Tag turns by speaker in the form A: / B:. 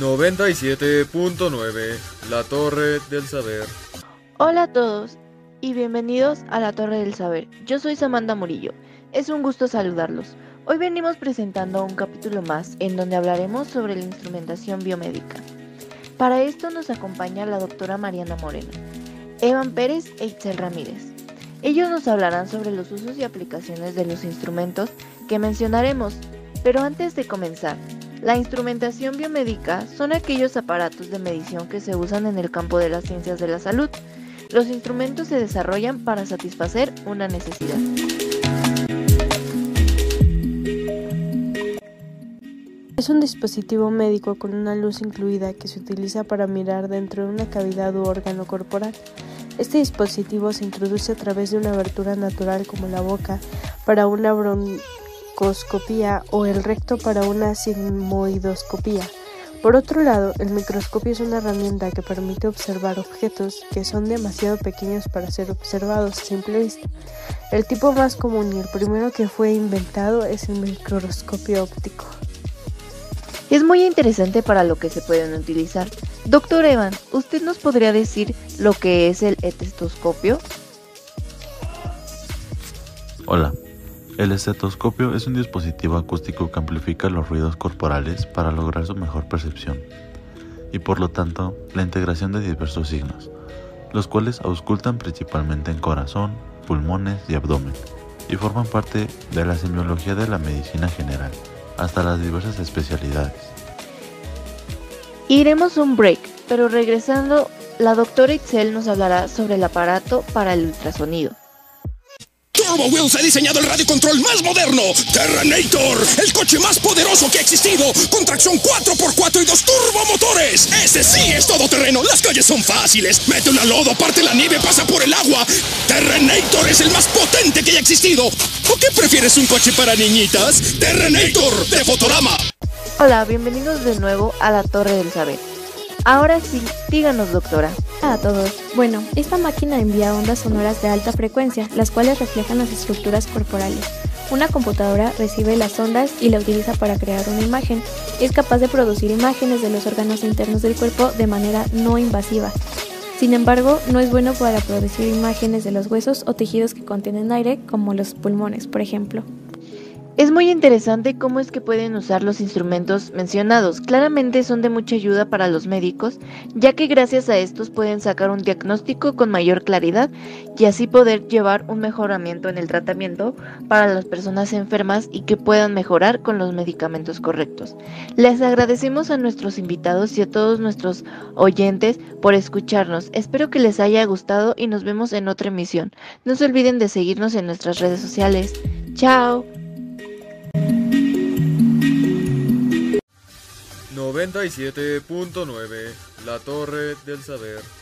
A: 97.9 La Torre del Saber.
B: Hola a todos y bienvenidos a la Torre del Saber. Yo soy Samantha Murillo. Es un gusto saludarlos. Hoy venimos presentando un capítulo más en donde hablaremos sobre la instrumentación biomédica. Para esto nos acompaña la doctora Mariana Moreno, Evan Pérez e Itzel Ramírez. Ellos nos hablarán sobre los usos y aplicaciones de los instrumentos que mencionaremos, pero antes de comenzar, la instrumentación biomédica son aquellos aparatos de medición que se usan en el campo de las ciencias de la salud. Los instrumentos se desarrollan para satisfacer una necesidad.
C: Es un dispositivo médico con una luz incluida que se utiliza para mirar dentro de una cavidad u órgano corporal. Este dispositivo se introduce a través de una abertura natural como la boca para una bron o el recto para una sigmoidoscopía. Por otro lado, el microscopio es una herramienta que permite observar objetos que son demasiado pequeños para ser observados a simple vista. El tipo más común y el primero que fue inventado es el microscopio óptico.
B: Es muy interesante para lo que se pueden utilizar. Doctor Evan, ¿usted nos podría decir lo que es el estetoscopio?
D: Hola, el estetoscopio es un dispositivo acústico que amplifica los ruidos corporales para lograr su mejor percepción y por lo tanto la integración de diversos signos, los cuales auscultan principalmente en corazón, pulmones y abdomen y forman parte de la semiología de la medicina general, hasta las diversas especialidades.
B: Iremos un break, pero regresando, la doctora Itzel nos hablará sobre el aparato para el ultrasonido.
E: Turbo Wheels ha diseñado el radio control más moderno, Terranator, el coche más poderoso que ha existido, con tracción 4x4 y dos turbomotores. Ese sí es todoterreno, las calles son fáciles, mete una lodo, parte la nieve, pasa por el agua. Terranator es el más potente que haya existido. ¿O qué prefieres un coche para niñitas? Terranator de Fotorama.
B: Hola, bienvenidos de nuevo a la Torre del Saber. Ahora sí, díganos doctora.
F: A todos. Bueno, esta máquina envía ondas sonoras de alta frecuencia, las cuales reflejan las estructuras corporales. Una computadora recibe las ondas y la utiliza para crear una imagen. Es capaz de producir imágenes de los órganos internos del cuerpo de manera no invasiva. Sin embargo, no es bueno para producir imágenes de los huesos o tejidos que contienen aire, como los pulmones, por ejemplo.
B: Es muy interesante cómo es que pueden usar los instrumentos mencionados. Claramente son de mucha ayuda para los médicos, ya que gracias a estos pueden sacar un diagnóstico con mayor claridad y así poder llevar un mejoramiento en el tratamiento para las personas enfermas y que puedan mejorar con los medicamentos correctos. Les agradecemos a nuestros invitados y a todos nuestros oyentes por escucharnos. Espero que les haya gustado y nos vemos en otra emisión. No se olviden de seguirnos en nuestras redes sociales. Chao.
A: 97.9 La Torre del Saber.